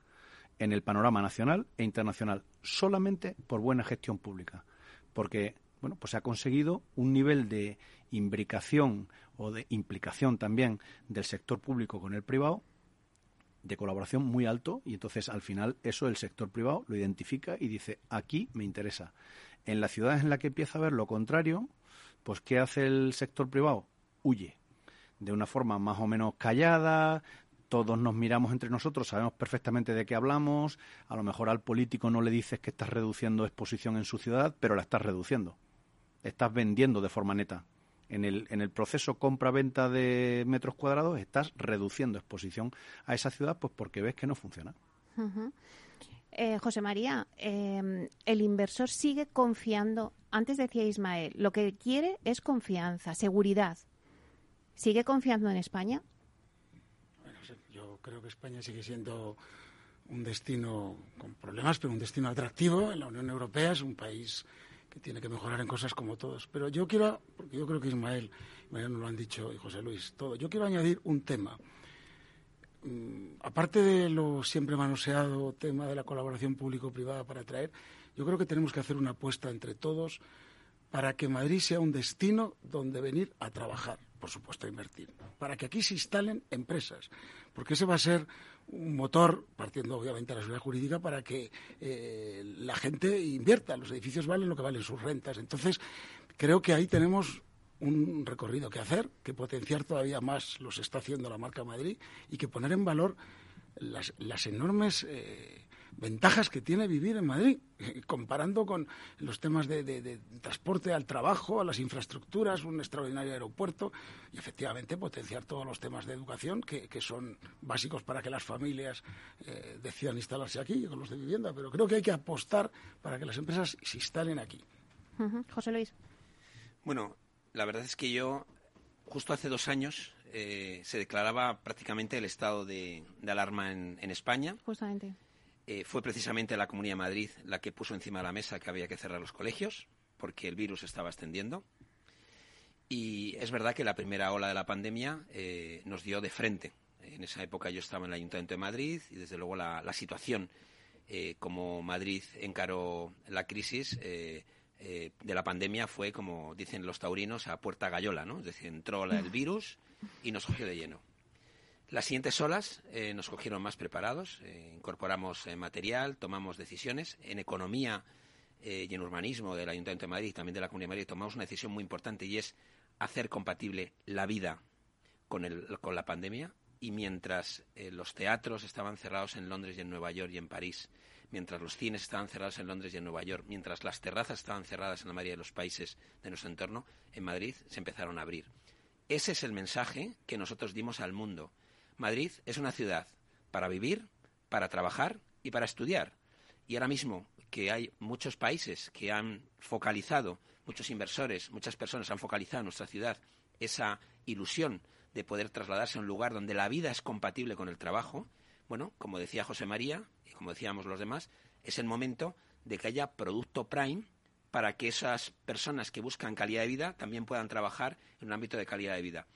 en el panorama nacional e internacional solamente por buena gestión pública, porque bueno, pues ha conseguido un nivel de imbricación o de implicación también del sector público con el privado de colaboración muy alto y entonces al final eso el sector privado lo identifica y dice aquí me interesa. En las ciudades en las que empieza a ver lo contrario, pues ¿qué hace el sector privado? Huye. De una forma más o menos callada, todos nos miramos entre nosotros, sabemos perfectamente de qué hablamos, a lo mejor al político no le dices que estás reduciendo exposición en su ciudad, pero la estás reduciendo. Estás vendiendo de forma neta en el, en el proceso compra-venta de metros cuadrados estás reduciendo exposición a esa ciudad pues porque ves que no funciona. Eh, José María, em, el inversor sigue confiando. Antes decía Ismael, lo que quiere es confianza, seguridad. ¿Sigue confiando en España? Bueno, yo creo que España sigue siendo un destino con problemas, pero un destino atractivo en la Unión Europea. Es un país que tiene que mejorar en cosas como todos. Pero yo quiero, porque yo creo que Ismael, Ismael nos lo han dicho y José Luis, todo, yo quiero añadir un tema. Mm, aparte de lo siempre manoseado tema de la colaboración público-privada para atraer, yo creo que tenemos que hacer una apuesta entre todos para que Madrid sea un destino donde venir a trabajar, por supuesto a invertir, para que aquí se instalen empresas, porque ese va a ser un motor, partiendo obviamente de la seguridad jurídica, para que eh, la gente invierta. Los edificios valen lo que valen sus rentas. Entonces, creo que ahí tenemos un recorrido que hacer, que potenciar todavía más los está haciendo la marca Madrid y que poner en valor las, las enormes eh, ventajas que tiene vivir en Madrid, eh, comparando con los temas de, transporte al trabajo, a las infraestructuras, un extraordinario aeropuerto y efectivamente potenciar todos los temas de educación que, son básicos para que las familias eh, decidan instalarse aquí, con los de vivienda, pero creo que hay que apostar para que las empresas se instalen aquí. José Luis. Bueno, la verdad es que yo, justo hace dos años, eh, se declaraba prácticamente el estado de, alarma en, en España. Justamente. Eh, fue precisamente la Comunidad de Madrid la que puso encima de la mesa que había que cerrar los colegios porque el virus estaba extendiendo. Y es verdad que la primera ola de la pandemia eh, nos dio de frente. En esa época yo estaba en el Ayuntamiento de Madrid y desde luego la, situación, eh, como Madrid encaró la crisis de la pandemia, fue como dicen los taurinos a puerta gallola, ¿no? Es decir, entró el virus y nos cogió de lleno. Las siguientes olas eh, nos cogieron más preparados, eh, incorporamos eh, material, tomamos decisiones. En economía y en urbanismo del Ayuntamiento de Madrid, y también de la Comunidad de Madrid, tomamos una decisión muy importante y es hacer compatible la vida con, con la pandemia. Y mientras los teatros estaban cerrados en Londres y en Nueva York y en París, mientras los cines estaban cerrados en Londres y en Nueva York, mientras las terrazas estaban cerradas en la mayoría de los países de nuestro entorno, en Madrid se empezaron a abrir. Ese es el mensaje que nosotros dimos al mundo Madrid es una ciudad para vivir, para trabajar y para estudiar. Y ahora mismo que hay muchos países que han focalizado, muchos inversores, muchas personas han focalizado en nuestra ciudad esa ilusión de poder trasladarse a un lugar donde la vida es compatible con el trabajo, bueno, como decía José María y como decíamos los demás, es el momento de que haya producto prime para que esas personas que buscan calidad de vida también puedan trabajar en un ámbito de calidad de vida.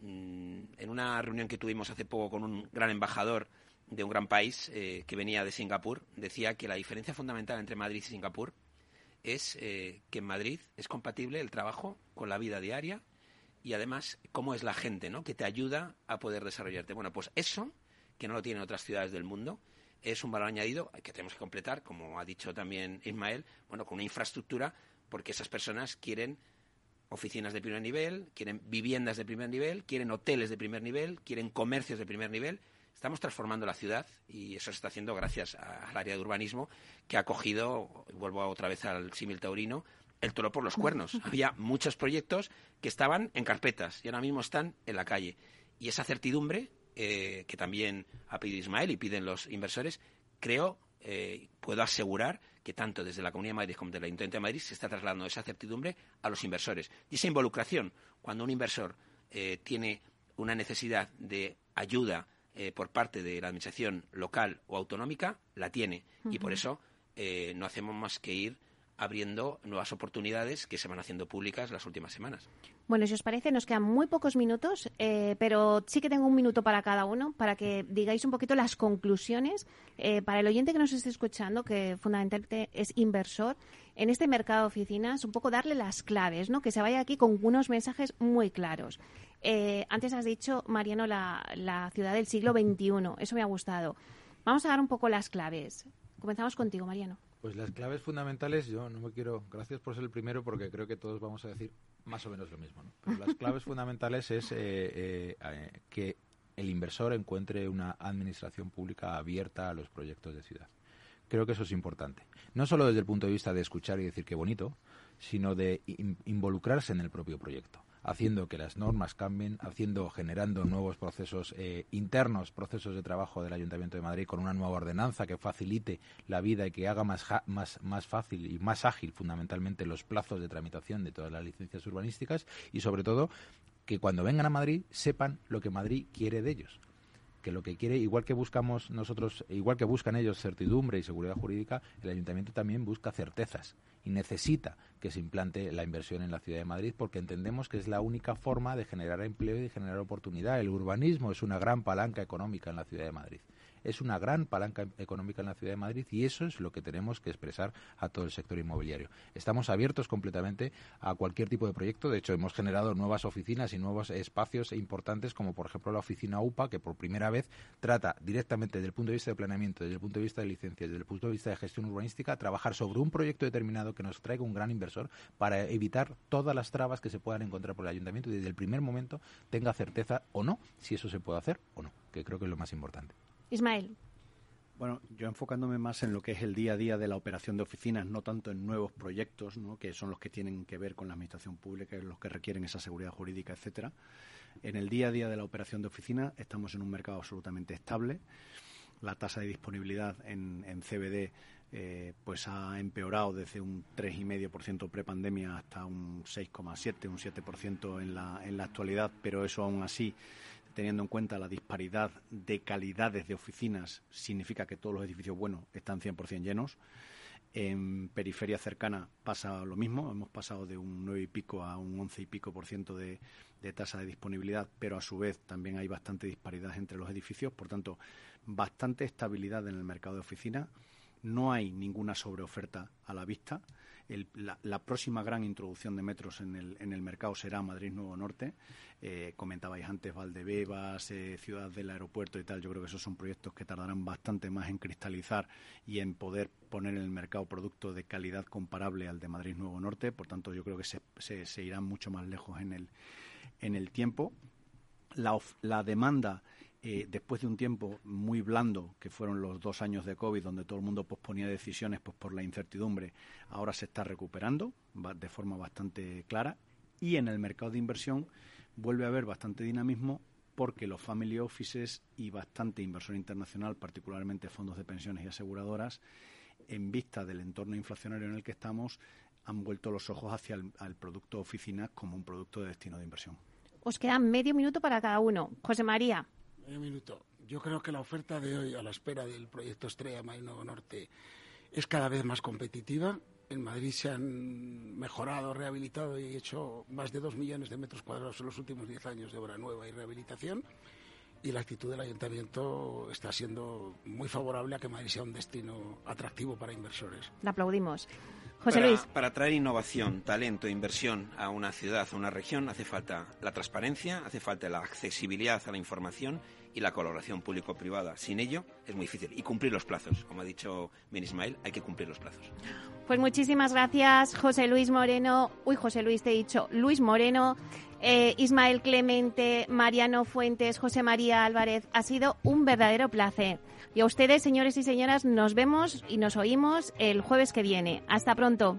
Mm, en una reunión que tuvimos hace poco con un gran embajador de un gran país eh, que venía de Singapur, decía que la diferencia fundamental entre Madrid y Singapur es eh, que en Madrid es compatible el trabajo con la vida diaria y además cómo es la gente, ¿no? Que te ayuda a poder desarrollarte. Bueno, pues eso, que no lo tienen otras ciudades del mundo, es un valor añadido que tenemos que completar, como ha dicho también Ismael, bueno, con una infraestructura, porque esas personas quieren oficinas de primer nivel, quieren viviendas de primer nivel, quieren hoteles de primer nivel, quieren comercios de primer nivel. Estamos transformando la ciudad y eso se está haciendo gracias al área de urbanismo que ha cogido, vuelvo otra vez al símil taurino, el toro por los cuernos. Había muchos proyectos que estaban en carpetas y ahora mismo están en la calle. Y esa certidumbre, eh, que también ha pedido Ismael y piden los inversores, creo, eh, puedo asegurar que tanto desde la Comunidad de Madrid como desde el Ayuntamiento de Madrid se está trasladando esa certidumbre a los inversores. Y esa involucración, cuando un inversor eh, tiene una necesidad de ayuda eh, por parte de la Administración local o autonómica, la tiene. Y por eso eh, no hacemos más que ir abriendo nuevas oportunidades que se van haciendo públicas las últimas semanas. Bueno, si os parece, nos quedan muy pocos minutos, eh, pero sí que tengo un minuto para cada uno para que digáis un poquito las conclusiones eh, para el oyente que nos esté escuchando, que fundamentalmente es inversor en este mercado de oficinas, un poco darle las claves, ¿no? Que se vaya aquí con unos mensajes muy claros. Eh, antes has dicho, Mariano, la, la ciudad del siglo XXI. Eso me ha gustado. Vamos a dar un poco las claves. Comenzamos contigo, Mariano. Pues las claves fundamentales, yo no me quiero, gracias por ser el primero porque creo que todos vamos a decir más o menos lo mismo. ¿no? las claves fundamentales es eh, eh, eh, que el inversor encuentre una administración pública abierta a los proyectos de ciudad. Creo que eso es importante. No solo desde el punto de vista de escuchar y decir qué bonito, sino de involucrarse en el propio proyecto haciendo que las normas cambien, haciendo, generando nuevos procesos eh, internos, procesos de trabajo del Ayuntamiento de Madrid con una nueva ordenanza que facilite la vida y que haga más, más, más fácil y más ágil fundamentalmente los plazos de tramitación de todas las licencias urbanísticas y sobre todo que cuando vengan a Madrid sepan lo que Madrid quiere de ellos que lo que quiere, igual que buscamos nosotros, igual que buscan ellos certidumbre y seguridad jurídica, el ayuntamiento también busca certezas y necesita que se implante la inversión en la ciudad de Madrid porque entendemos que es la única forma de generar empleo y de generar oportunidad. El urbanismo es una gran palanca económica en la ciudad de Madrid es una gran palanca económica en la ciudad de Madrid y eso es lo que tenemos que expresar a todo el sector inmobiliario. Estamos abiertos completamente a cualquier tipo de proyecto. De hecho, hemos generado nuevas oficinas y nuevos espacios importantes, como por ejemplo la oficina UPA, que por primera vez trata directamente desde el punto de vista de planeamiento, desde el punto de vista de licencias, desde el punto de vista de gestión urbanística, trabajar sobre un proyecto determinado que nos traiga un gran inversor para evitar todas las trabas que se puedan encontrar por el ayuntamiento y desde el primer momento tenga certeza o no si eso se puede hacer o no, que creo que es lo más importante. Ismael. Bueno, yo enfocándome más en lo que es el día a día de la operación de oficinas, no tanto en nuevos proyectos, ¿no? que son los que tienen que ver con la administración pública, los que requieren esa seguridad jurídica, etcétera. En el día a día de la operación de oficina estamos en un mercado absolutamente estable. La tasa de disponibilidad en, en CBD eh, pues ha empeorado desde un 3,5% prepandemia hasta un 6,7, un 7% en la, en la actualidad, pero eso aún así teniendo en cuenta la disparidad de calidades de oficinas, significa que todos los edificios buenos están 100% llenos. En periferia cercana pasa lo mismo, hemos pasado de un 9 y pico a un 11 y pico por ciento de, tasa de disponibilidad, pero a su vez también hay bastante disparidad entre los edificios, por tanto, bastante estabilidad en el mercado de oficinas. No hay ninguna sobreoferta a la vista la, próxima gran introducción de metros en el, en el mercado será Madrid Nuevo Norte. Eh, comentabais antes Valdebebas, eh, Ciudad del Aeropuerto y tal. Yo creo que esos son proyectos que tardarán bastante más en cristalizar y en poder poner en el mercado producto de calidad comparable al de Madrid Nuevo Norte. Por tanto, yo creo que se, se, irán mucho más lejos en el, en el tiempo. La, la demanda eh, después de un tiempo muy blando, que fueron los dos años de COVID, donde todo el mundo posponía decisiones pues, por la incertidumbre, ahora se está recuperando de forma bastante clara. Y en el mercado de inversión vuelve a haber bastante dinamismo porque los family offices y bastante inversor internacional, particularmente fondos de pensiones y aseguradoras, en vista del entorno inflacionario en el que estamos, han vuelto los ojos hacia el producto oficinas como un producto de destino de inversión. Os queda medio minuto para cada uno. José María. Un minuto. Yo creo que la oferta de hoy, a la espera del proyecto Estrella Nuevo Norte, es cada vez más competitiva. En Madrid se han mejorado, rehabilitado y hecho más de dos millones de metros cuadrados en los últimos diez años de obra nueva y rehabilitación. Y la actitud del ayuntamiento está siendo muy favorable a que Madrid sea un destino atractivo para inversores. La aplaudimos. José para, traer innovación, talento, inversión a una ciudad, a una región, hace falta la transparencia, hace falta la accesibilidad a la información y la colaboración público-privada. Sin ello es muy difícil. Y cumplir los plazos. Como ha dicho Ben Ismael, hay que cumplir los plazos. Pues muchísimas gracias, José Luis Moreno. Uy, José Luis, te he dicho Luis Moreno. Eh, Ismael Clemente, Mariano Fuentes, José María Álvarez. Ha sido un verdadero placer. Y a ustedes, señores y señoras, nos vemos y nos oímos el jueves que viene. Hasta pronto.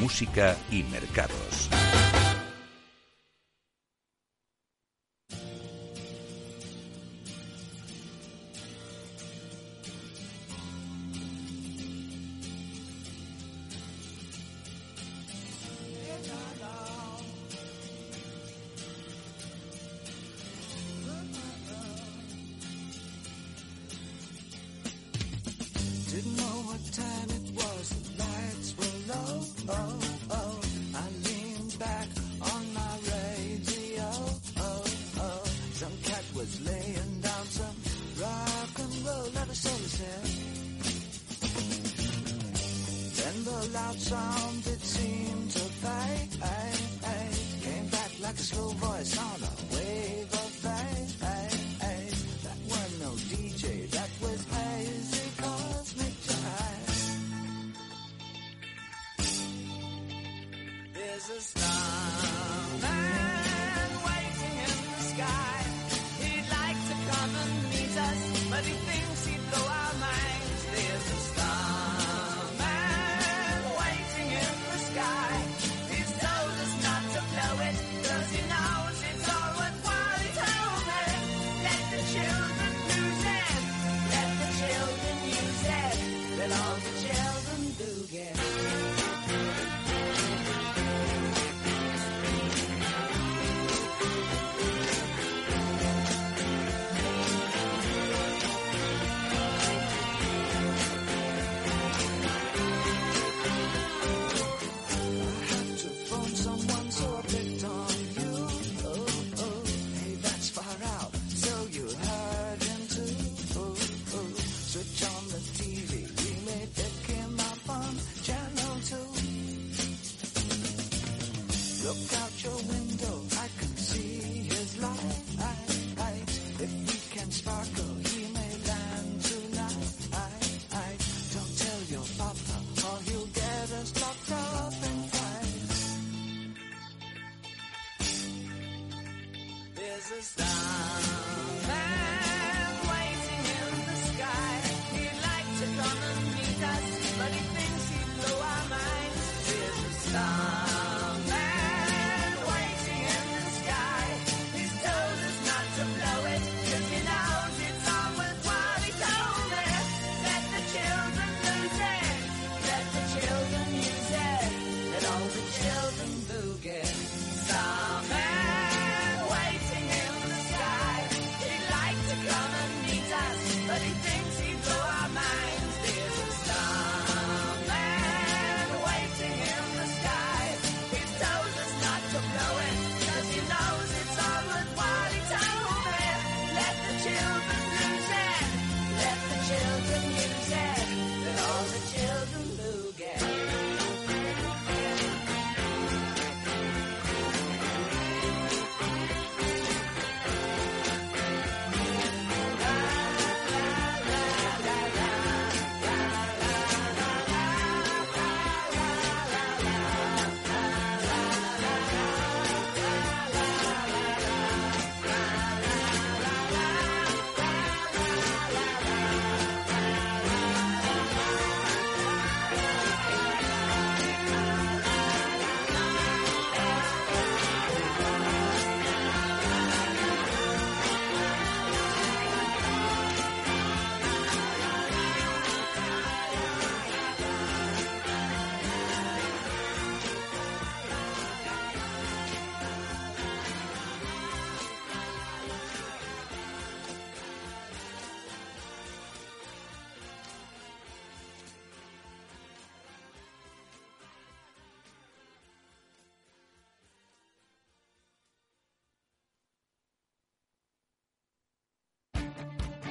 música y mercados. Look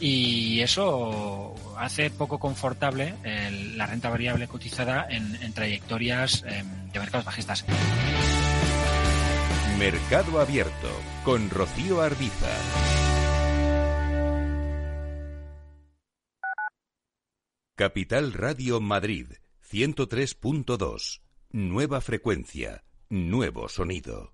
Y eso hace poco confortable la renta variable cotizada en, en trayectorias em, de mercados bajistas. Mercado Abierto con Rocío Arbiza. Capital Radio Madrid 103.2. Nueva frecuencia, nuevo sonido.